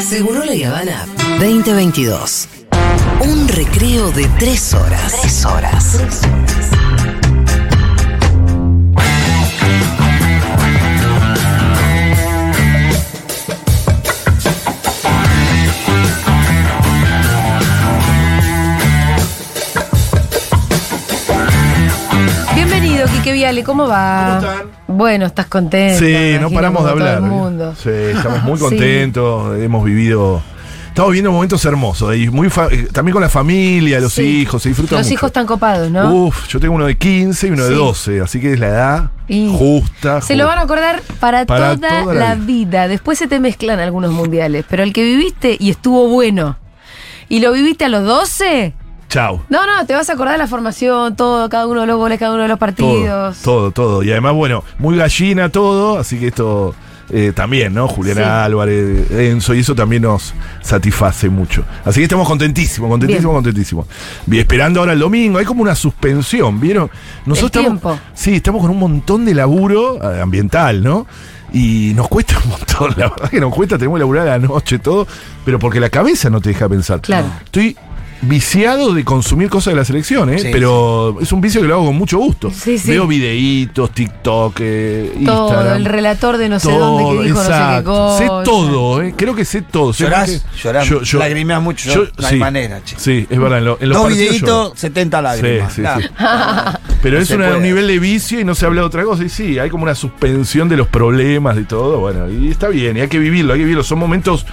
Seguro la Habana 2022. Un recreo de tres horas. Tres horas. Bienvenido, Quique Viale, ¿cómo va? ¿Cómo están? Bueno, estás contento. Sí, no paramos de todo hablar. el mundo. Sí, estamos muy Sí. contentos, hemos vivido. Estamos viviendo momentos hermosos y muy eh, también con la familia, los Sí. hijos, se disfruta Los mucho. hijos están copados, ¿no? Uf, yo tengo uno de 15 y uno de Sí. 12, así que es la edad Y justa. Se lo van a acordar para, Para toda, toda la la vida. vida. Después se te mezclan algunos mundiales, pero el que viviste y estuvo bueno y lo viviste a los 12, Chau. no, no, te vas a acordar de la formación, todo, cada uno de los goles, cada uno de los partidos. todo, todo. Y además, bueno, muy gallina todo, así que esto eh, también, ¿no? Juliana Sí. Álvarez, Enzo, y eso también nos satisface mucho. Así que estamos contentísimos, contentísimos, Bien. contentísimos. Y esperando ahora el domingo, hay como una suspensión, ¿vieron? Nosotros El estamos, tiempo. sí, estamos con un montón de laburo eh, ambiental, ¿no? Y nos cuesta un montón, la verdad que nos cuesta, tenemos que laburar a la noche, todo, pero porque la cabeza no te deja pensar. Claro. Estoy viciado de consumir cosas de la selección, ¿eh? Sí, pero es un vicio que lo hago con mucho gusto. Sí, sí. Veo videitos, TikTok, eh, Todo, Instagram. el relator de no sé dónde que dijo exacto. no sé qué Sé cosa. todo, ¿eh? creo que sé todo. Sé Llorás, que- llorás, yo- yo- lagrimeás mucho, yo- no hay manera, che. Sí, es verdad. En, lo- en los Dos videitos, lloro. 70 lágrimas. Sí, sí, Claro. sí. Pero No es una- un nivel de vicio y no se habla de otra cosa. Y sí, hay como una suspensión de los problemas y todo. Bueno, y está bien, y hay que vivirlo, hay que vivirlo. Son momentos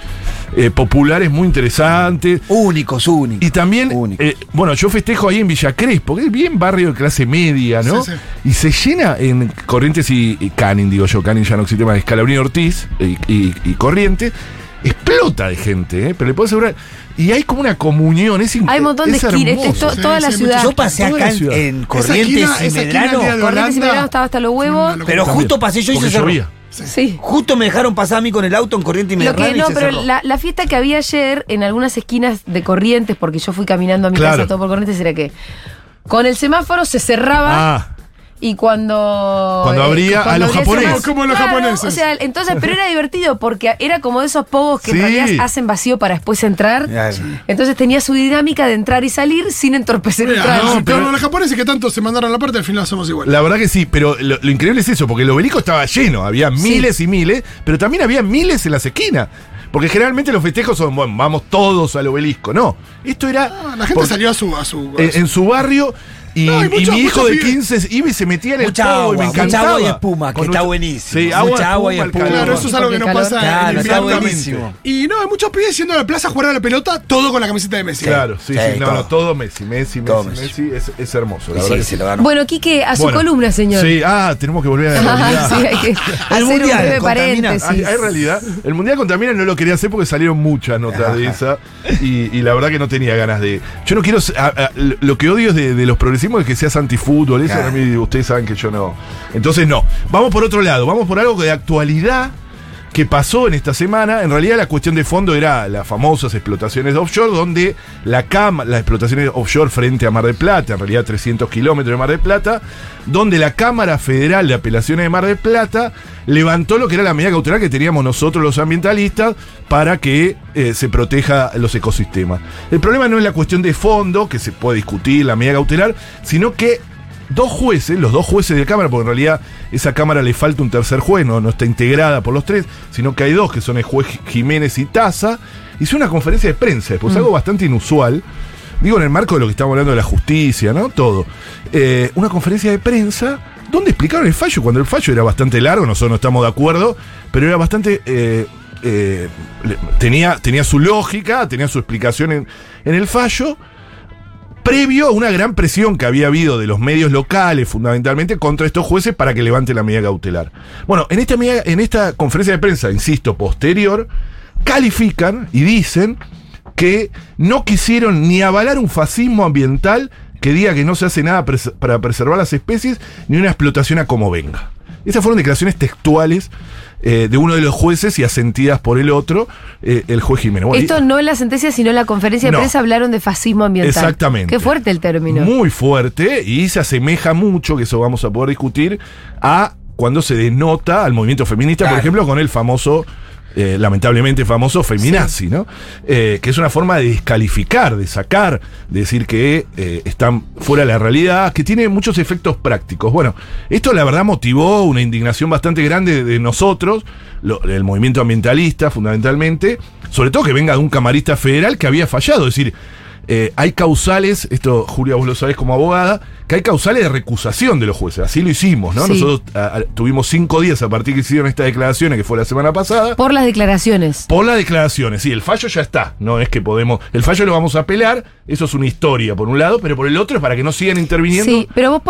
eh, populares muy interesantes. Únicos, únicos. Y también, Únicos. eh, bueno, yo festejo ahí en Villa Crespo, que es bien barrio de clase media, ¿no? Sí, sí. Y se llena en Corrientes y, y Canning, digo yo, Canning ya no existe más, Escalabrín Ortiz y, y- y Corrientes, explota de gente, ¿eh? Pero le puedo asegurar, y hay como una comunión, es inc- Hay un montón de es esquinas, es to- Sí, toda la ciudad. Yo pasé acá en, Corrientes esquina- y Medrano. Corrientes y Medrano estaba hasta los huevos. Pero justo pasé yo y Sí. Justo me dejaron pasar a mí con el auto en Corrientes y Lo Medrano que y no, se pero la, la fiesta que había ayer en algunas esquinas de Corrientes, porque yo fui caminando a mi Claro. casa todo por Corrientes, era que con el semáforo se cerraba Ah, y cuando. Cuando abría a los el japoneses. Como los Claro, japoneses. O sea, entonces, pero era divertido porque era como de esos pogos que Sí. en realidad hacen vacío para después entrar. Entonces tenía su dinámica de entrar y salir sin entorpecer el Mira, tránsito. no, pero los japoneses que tanto se mandaron la parte, al final hacemos igual. la verdad que sí, pero lo, lo increíble es eso, porque el obelisco estaba lleno, había miles y miles, pero también había miles en las esquinas. Porque generalmente los festejos son, bueno, vamos todos al obelisco. No, esto era... Ah, la gente por- salió a su. A su, a en, su- en su barrio y, No, hay y mucho- mi hijo mucho de pibe. 15 iba y se metía en el Mucha y me mucha encantaba. agua y espuma, que está mucho- buenísimo. Sí, agua, Mucha agua y espuma, el. Claro, eso es algo que no pasa Claro, en está invierno. buenísimo. Y no, hay muchos pibes yendo a la plaza a jugar a la pelota, todo con la camiseta de Messi. Claro, sí, Sí, sí, no, todo. no, todo Messi, Messi, Messi, Todo Messi, Messi. es, es hermoso, la verdad. sí, que se sí. lo ganó. Bueno, Quique, a su Bueno, columna, señor. Sí, ah, tenemos que volver a la realidad. sí, hay que hacer un mundial, breve contamina. paréntesis. Hay, hay realidad. El Mundial Contamina no lo quería hacer porque salieron muchas notas de esa y, la verdad que no tenía ganas de... Yo no quiero... lo que odio es de, los progresismos es que seas antifútbol. Eso Claro. a mí ustedes saben que yo no... Entonces no. Vamos por otro lado. Vamos por algo de actualidad que pasó en esta semana. En realidad la cuestión de fondo era las famosas explotaciones offshore, donde la cama, las explotaciones offshore frente a Mar del Plata, en realidad 300 kilómetros de Mar del Plata, donde la Cámara Federal de Apelaciones de Mar del Plata levantó lo que era la medida cautelar que teníamos nosotros los ambientalistas para que eh, se proteja los ecosistemas. El problema no es la cuestión de fondo, que se puede discutir la medida cautelar, sino que dos jueces, los dos jueces de Cámara, porque en realidad esa Cámara le falta un tercer juez, no, no está integrada por los tres, sino que hay dos, que son el juez Jiménez y Taza, hizo una conferencia de prensa, pues algo bastante inusual, digo en el marco de lo que estamos hablando de la justicia, ¿no? Todo. Eh, una conferencia de prensa donde explicaron el fallo, cuando el fallo era bastante largo, nosotros no estamos de acuerdo, pero era bastante... eh, eh, tenía, tenía su lógica, tenía su explicación en, en el fallo, previo a una gran presión que había habido de los medios locales, fundamentalmente, contra estos jueces para que levanten la medida cautelar. Bueno, en esta, en esta conferencia de prensa, insisto, posterior, califican y dicen que no quisieron ni avalar un fascismo ambiental que diga que no se hace nada para preservar las especies, ni una explotación a como venga. Esas fueron declaraciones textuales eh, de uno de los jueces y asentidas por el otro, eh, el juez Jiménez. Bueno, y- Esto no en la sentencia, sino en la conferencia de No. prensa hablaron de fascismo ambiental. Exactamente. Qué fuerte el término. Muy fuerte y se asemeja mucho, que eso vamos a poder discutir, a cuando se denota al movimiento feminista, por ejemplo, con el famoso eh, lamentablemente famoso feminazi, ¿no? Eh, que es una forma de descalificar, de sacar, de decir que eh, están fuera de la realidad, que tiene muchos efectos prácticos. Bueno, esto la verdad motivó una indignación bastante grande de nosotros, lo- el movimiento ambientalista fundamentalmente, sobre todo que venga de un camarista federal que había fallado, es decir, eh, hay causales, esto Julia vos lo sabés como abogada, que hay causales de recusación de los jueces, así lo hicimos, ¿no? Sí. Nosotros a- a- tuvimos cinco días a partir que hicieron estas declaraciones, que fue la semana pasada, Por las declaraciones. por las declaraciones, sí, el fallo ya está, no es que podemos, el fallo lo vamos a apelar, eso es una historia por un lado, pero por el otro es para que no sigan interviniendo, Sí, pero vos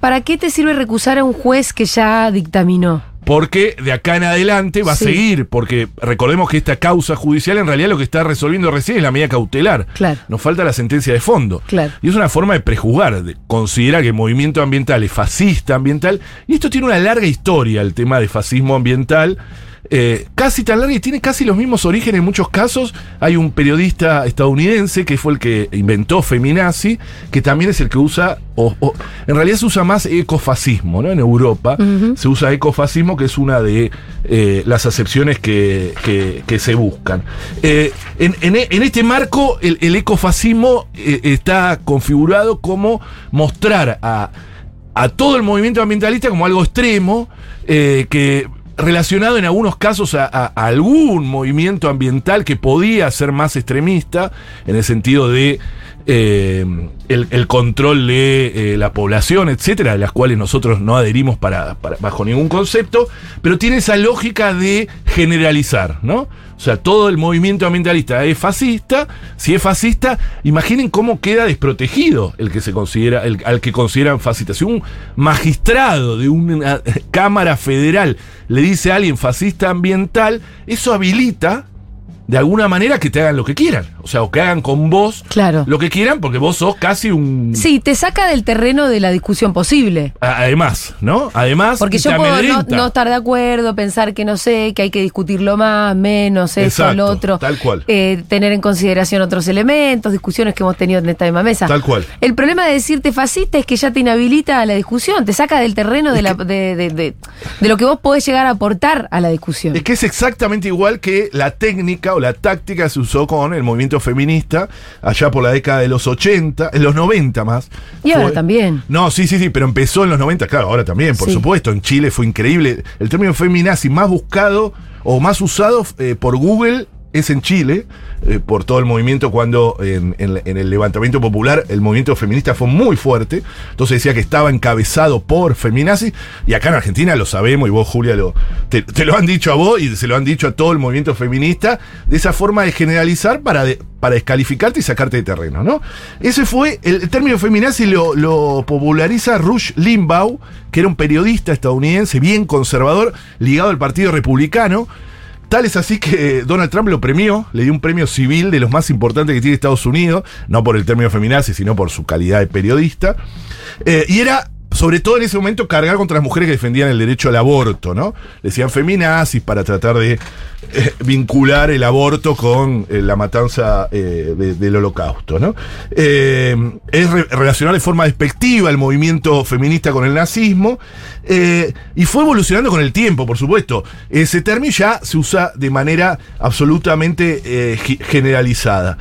¿para qué te sirve recusar a un juez que ya dictaminó? Porque de acá en adelante va Sí. a seguir, porque recordemos que esta causa judicial en realidad lo que está resolviendo recién es la medida cautelar. Claro. Nos falta la sentencia de fondo. Claro. Y es una forma de prejuzgar, de considerar que el movimiento ambiental es fascista ambiental, y esto tiene una larga historia, el tema de fascismo ambiental. Eh, casi tan larga y tiene casi los mismos orígenes en muchos casos. Hay un periodista estadounidense que fue el que inventó feminazi, que también es el que usa, o, o- en realidad se usa más ecofascismo, ¿no? En Europa se usa ecofascismo, que es una de eh, las acepciones que, que- que se buscan. Eh, en, en e- en este marco, el, el ecofascismo está configurado como mostrar a, a todo el movimiento ambientalista como algo extremo, eh, que relacionado en algunos casos a, algún movimiento ambiental que podía ser más extremista, en el sentido de eh, el, control de eh, la población, etcétera, de las cuales nosotros no adherimos para, bajo ningún concepto, pero tiene esa lógica de generalizar, ¿no? O sea, todo el movimiento ambientalista es fascista. Si es fascista, imaginen cómo queda desprotegido el que se considera, al que consideran fascista. Si un magistrado de una cámara federal le dice a alguien fascista ambiental, eso habilita de alguna manera que te hagan lo que quieran. O sea, o que hagan con vos Claro. lo que quieran, porque vos sos casi un. Sí, te saca del terreno de la discusión posible. Además, ¿no? Además, Porque yo puedo no, estar de acuerdo, pensar que no sé, que hay que discutirlo más, menos, eso, lo otro. tal cual. Eh, tener en consideración otros elementos, discusiones que hemos tenido en esta misma mesa. Tal cual. El problema de decirte fascista es que ya te inhabilita a la discusión, te saca del terreno de, la, de, de- de- de lo que vos podés llegar a aportar a la discusión. Es que es exactamente igual que la técnica o la táctica se usó con el movimiento feminista allá por la década de los 80, en los 90 más. Y ahora también. No, sí, sí, sí, pero empezó en los 90, claro, ahora también, por Sí. supuesto. En Chile fue increíble. El término feminazi más buscado o más usado eh, por Google es en Chile, eh, por todo el movimiento cuando en, el levantamiento popular el movimiento feminista fue muy fuerte. Entonces decía que estaba encabezado por feminazis. Y acá en Argentina lo sabemos, y vos, Julia, lo, te, lo han dicho a vos y se lo han dicho a todo el movimiento feminista, de esa forma de generalizar para, para descalificarte y sacarte de terreno, ¿no? Ese fue, el, término feminazi lo populariza Rush Limbaugh, que era un periodista estadounidense bien conservador, ligado al Partido Republicano. Tal es así que Donald Trump lo premió, le dio un premio civil de los más importantes que tiene Estados Unidos, no por el término feminazi, sino por su calidad de periodista. Eh, y era, sobre todo en ese momento, cargar contra las mujeres que defendían el derecho al aborto, ¿no? Decían feminazis para tratar de eh, vincular el aborto con eh, la matanza eh, de- del holocausto, ¿no? Es re- relacionar de forma despectiva el movimiento feminista con el nazismo y fue evolucionando con el tiempo, por supuesto. Ese término ya se usa de manera absolutamente generalizada.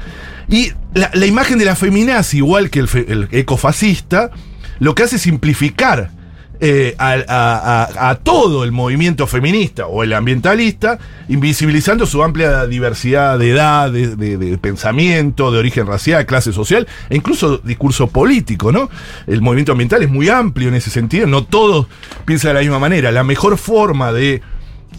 Y la, imagen de la feminazi, igual que el, el ecofascista, lo que hace es simplificar eh, a, todo el movimiento feminista o el ambientalista, invisibilizando su amplia diversidad de edad, de, pensamiento, de origen racial, clase social e incluso discurso político, ¿no? El movimiento ambiental es muy amplio en ese sentido, no todos piensan de la misma manera. La mejor forma de,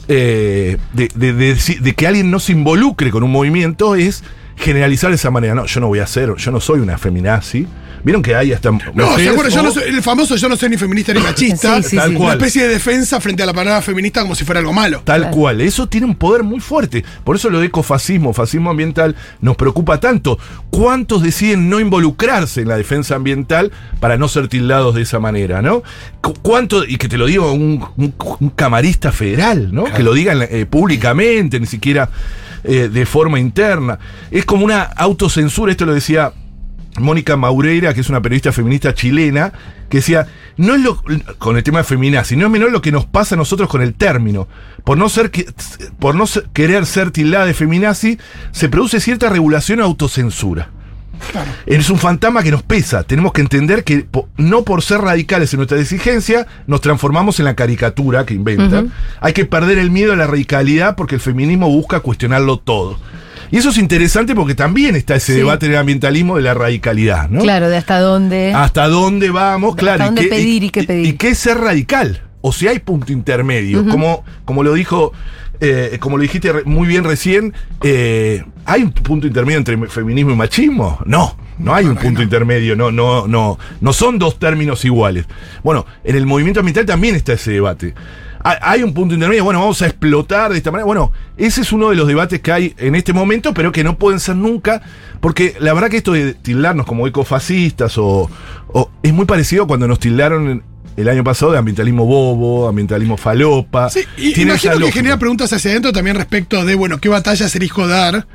eh, de que alguien no se involucre con un movimiento es generalizar de esa manera. No, yo no voy a ser, yo no soy una feminazi. Vieron que hay hasta. No, mujeres seguro, yo no soy, el famoso yo no soy ni feminista ni machista. Sí, sí, Tal sí. cual. Una especie de defensa frente a la palabra feminista como si fuera algo malo. Tal Claro. cual, eso tiene un poder muy fuerte. Por eso lo de ecofascismo, fascismo ambiental, nos preocupa tanto. ¿Cuántos deciden no involucrarse en la defensa ambiental para no ser tildados de esa manera, no? Cu- ¿Cuánto, y que te lo diga un, un- un camarista federal, ¿no? Que lo digan eh, públicamente, ni siquiera eh, de forma interna. Es como una autocensura, esto lo decía Mónica Maureira, que es una periodista feminista chilena, que decía, no es lo, con el tema de feminazi, no es menor lo que nos pasa a nosotros con el término. Por no ser que- por no querer ser tildada de feminazi, se produce cierta regulación autocensura. Es un fantasma que nos pesa. Tenemos que entender que no por ser radicales en nuestra exigencia nos transformamos en la caricatura que inventan. Hay que perder el miedo a la radicalidad porque el feminismo busca cuestionarlo todo. Y eso es interesante porque también está ese Sí. debate en el ambientalismo de la radicalidad, ¿no? Claro, de hasta dónde. ¿Hasta dónde vamos? Hasta Claro. dónde pedir y qué pedir. Y, qué es ser radical. O si hay punto intermedio. como, como lo dijo, eh, como lo dijiste muy bien recién, eh, ¿hay un punto intermedio entre feminismo y machismo? No. No hay un punto intermedio, no, no, no, no son dos términos iguales. Bueno, en el movimiento ambiental también está ese debate. Ha- Hay un punto intermedio, bueno, vamos a explotar de esta manera. Bueno, ese es uno de los debates que hay en este momento, pero que no pueden ser nunca, porque la verdad que esto de tildarnos como ecofascistas o, o- es muy parecido a cuando nos tildaron el año pasado de ambientalismo bobo, ambientalismo falopa. Sí, y Tiene imagino que genera preguntas hacia adentro también respecto de, bueno, qué batallas elijo dar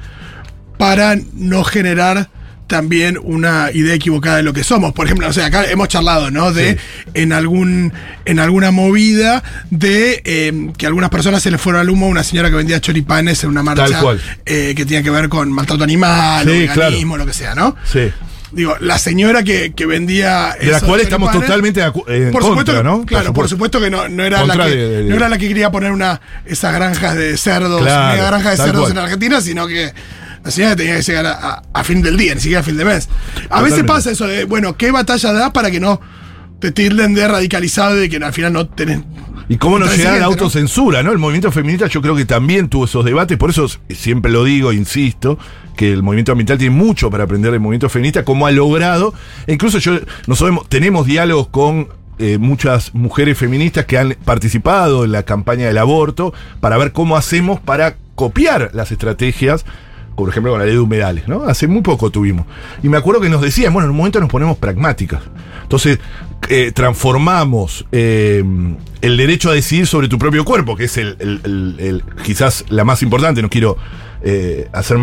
para no generar también una idea equivocada de lo que somos. Por ejemplo, o sea, acá hemos charlado, ¿no? De Sí. en algún en alguna movida de eh, que a algunas personas se les fueron al humo a una señora que vendía choripanes en una marcha Tal cual. eh, que tenía que ver con maltrato animal, Sí, o veganismo, claro. lo que sea, ¿no? Sí. Digo, la señora que, que vendía. De la cual estamos totalmente de acu- en por contra, supuesto que- ¿no? Claro, por supuesto. supuesto que no, no era la que, de- de- no era la que quería poner una esas granjas de cerdos, Claro, mega granjas de cerdos cual. en Argentina, sino que la señora tenía que llegar a, a- a fin del día, ni siquiera a fin de mes. A veces pasa eso de, bueno, ¿qué batalla da para que no te tilden de radicalizado y de que al final no tenés. Y cómo no llegar a la autocensura, ¿no? El movimiento feminista yo creo que también tuvo esos debates, por eso siempre lo digo, insisto, que el movimiento ambiental tiene mucho para aprender del movimiento feminista, cómo ha logrado, e incluso yo, nosotros tenemos diálogos con eh, muchas mujeres feministas que han participado en la campaña del aborto, para ver cómo hacemos para copiar las estrategias por ejemplo con la ley de humedales, ¿no? Hace muy poco tuvimos. Y me acuerdo que nos decían, bueno, en un momento nos ponemos pragmáticas. Entonces, eh, transformamos eh, el derecho a decidir sobre tu propio cuerpo, que es el, quizás la más importante, no quiero eh, hacer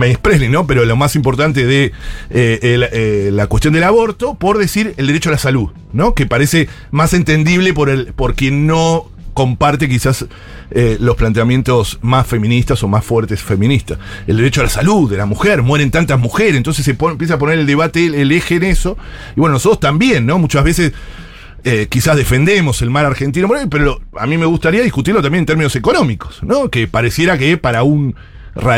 ¿no? Pero lo más importante de eh, la cuestión del aborto, por decir el derecho a la salud, ¿no? Que parece más entendible por, el, por quien no comparte quizás eh, los planteamientos más feministas o más fuertes feministas. El derecho a la salud de la mujer, mueren tantas mujeres, entonces se pone- empieza a poner el debate, el, el eje en eso. Y bueno, nosotros también, ¿no? Muchas veces eh, quizás defendemos el mar argentino, pero a mí me gustaría discutirlo también en términos económicos, ¿no? Que pareciera que para un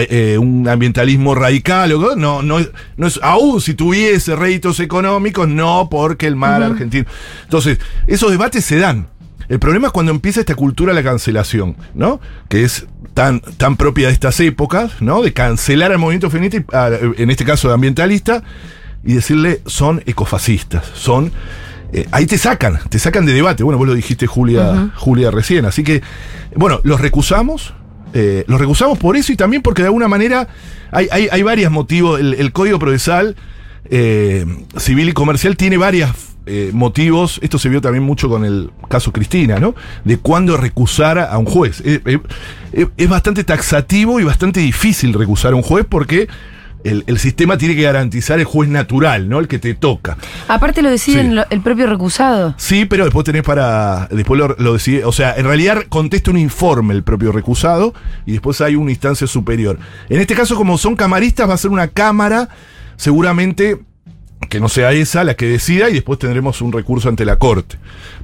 eh, un ambientalismo radical o no, no, es- no es aún si tuviese réditos económicos, no porque el mar argentino. Entonces, esos debates se dan. El problema es cuando empieza esta cultura de la cancelación, ¿no? Que es tan, tan propia de estas épocas, ¿no? De cancelar al movimiento feminista, en este caso ambientalista, y decirle son ecofascistas, son. eh, ahí te sacan, te sacan de debate. Bueno, vos lo dijiste, Julia, Julia, recién. Así que, bueno, los recusamos. eh, los recusamos por eso y también porque de alguna manera hay, hay, hay varios motivos. El, el Código Procesal eh, Civil y Comercial tiene varios motivos. Esto se vio también mucho con el caso Cristina, ¿no? De cuándo recusar a un juez. Eh, eh, eh, es bastante taxativo y bastante difícil recusar a un juez porque el, el sistema tiene que garantizar el juez natural, ¿no? El que te toca. Aparte lo deciden Sí. lo- el propio recusado. Sí, pero después tenés para. Después lo, lo decide. O sea, en realidad contesta un informe el propio recusado y después hay una instancia superior. En este caso, como son camaristas, va a ser una cámara, seguramente que no sea esa la que decida y después tendremos un recurso ante la corte.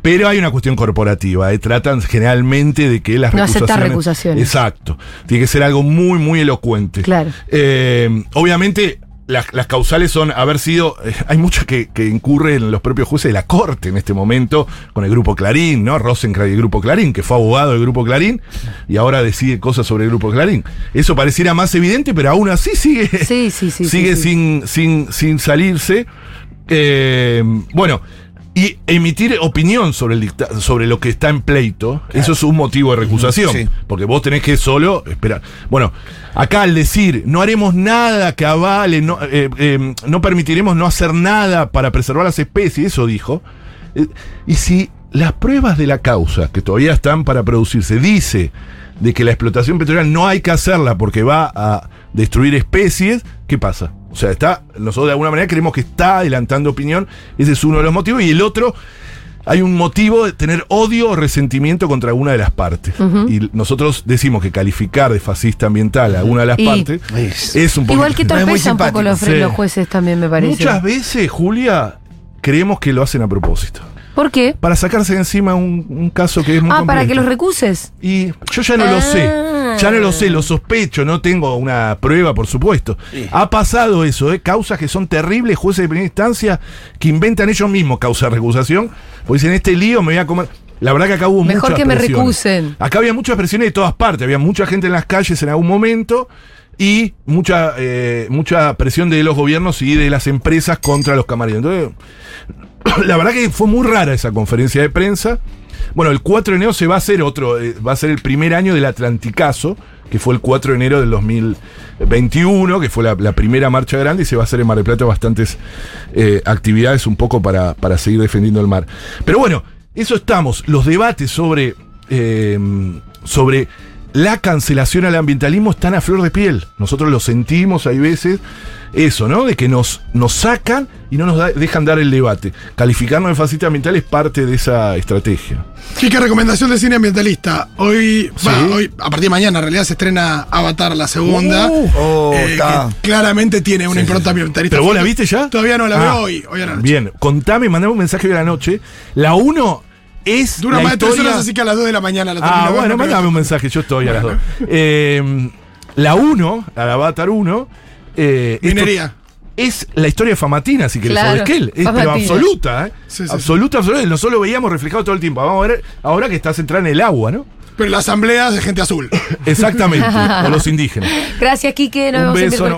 Pero hay una cuestión corporativa, ¿eh? tratan generalmente de que las No aceptar recusaciones. recusaciones. Exacto. Tiene que ser algo muy, muy elocuente. Claro. Eh, obviamente, las, las causales son haber sido. eh, hay muchas que, que incurren los propios jueces de la corte en este momento, con el grupo Clarín, ¿no? Rosencrantz y el grupo Clarín, que fue abogado del grupo Clarín y ahora decide cosas sobre el grupo Clarín. Eso pareciera más evidente, pero aún así sigue. Sí, sí, sí, sigue. Sin, sin, sin salirse. Eh, bueno. Y emitir opinión sobre, el dicta- sobre lo que está en pleito, eso es un motivo de recusación. Sí. Porque vos tenés que solo esperar. Bueno, acá al decir no haremos nada que avale, no, eh, eh, no permitiremos no hacer nada para preservar las especies, eso dijo. Eh, y si las pruebas de la causa, que todavía están para producirse, dice de que la explotación petrolera no hay que hacerla porque va a destruir especies, ¿qué pasa? O sea, está, nosotros de alguna manera creemos que está adelantando opinión. Ese es uno de los motivos. Y el otro, hay un motivo de tener odio o resentimiento contra alguna de las partes. Y nosotros decimos que calificar de fascista ambiental a alguna de las Y- partes Es- es un poco. Igual que No torpeza un poco los, fre- Sí. los jueces también, me parece. Muchas veces, Julia, creemos que lo hacen a propósito. ¿Por qué? Para sacarse de encima un, un caso que es muy Ah, para que los recuses. Y yo ya no lo Ah. sé. Ya no lo sé, lo sospecho, no tengo una prueba, por supuesto. Sí. Ha pasado eso, ¿eh? causas que son terribles, jueces de primera instancia, que inventan ellos mismos causa de recusación, porque dicen, este lío me voy a comer. La verdad que acá hubo Mejor muchas que me presiones. recusen. Acá había muchas presiones de todas partes, había mucha gente en las calles en algún momento y mucha, eh, mucha presión de los gobiernos y de las empresas contra los camareros. Entonces, la verdad que fue muy rara esa conferencia de prensa. Bueno, el 4 de enero se va a hacer otro, eh, va a ser el primer año del Atlanticazo, que fue el 4 de enero del 2021, que fue la, primera marcha grande, y se va a hacer en Mar del Plata bastantes eh, actividades un poco para, para seguir defendiendo el mar. Pero bueno, eso estamos. Los debates sobre, eh, sobre la cancelación al ambientalismo están a flor de piel. Nosotros lo sentimos, hay veces, eso, ¿no? De que nos, nos sacan y no nos da- dejan dar el debate. Calificarnos de fascista ambiental es parte de esa estrategia. Kike, recomendación de cine ambientalista. Hoy, Sí. hoy, a partir de mañana, en realidad se estrena Avatar, la segunda. Uh, oh, eh, está. que claramente tiene una impronta ambientalista. ¿Pero vos la viste ya? Todavía no la Ah, veo hoy, hoy a la noche. Bien, contame, mandame un mensaje hoy a la noche. La 1 es. Dura la más de tres historia- horas, así que a las 2 de la mañana la Ah, bueno, pero- mandame un mensaje, yo estoy a las dos. Eh, la 1, la Avatar 1. Eh, esto- Minería. Es la historia de Famatina, si querés, Claro, de Esquel. Es pero absoluta, ¿eh? Sí, sí, absoluta, absoluta. Nosotros lo veíamos reflejado todo el tiempo. Vamos a ver ahora que está centrada en el agua, ¿no? Pero la asamblea es de gente azul. Exactamente. o los indígenas. Gracias, Quique. Nos Un vemos el beso. ¿no?